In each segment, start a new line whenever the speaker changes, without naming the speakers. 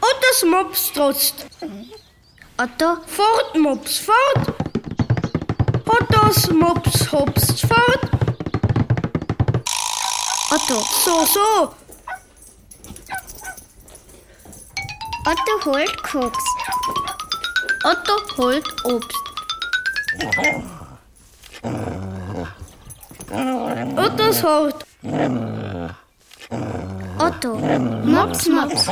Ottos Mops trotzt.
Otto,
Fort, Mops, fort. Ottos Mops hopst fort.
Otto.
So, so.
Otto holt Koks. Otto holt Obst.
Ottos hort.
Otto. Mops, Mops.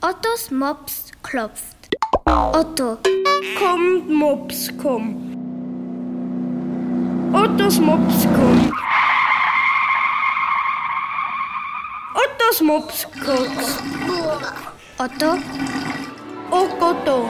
Ottos Mops klopft. Otto.
Kommt, Mops, komm. Ottos Mops, komm. Ottos Mops, koks.
Otto.
Oh Gott, oh.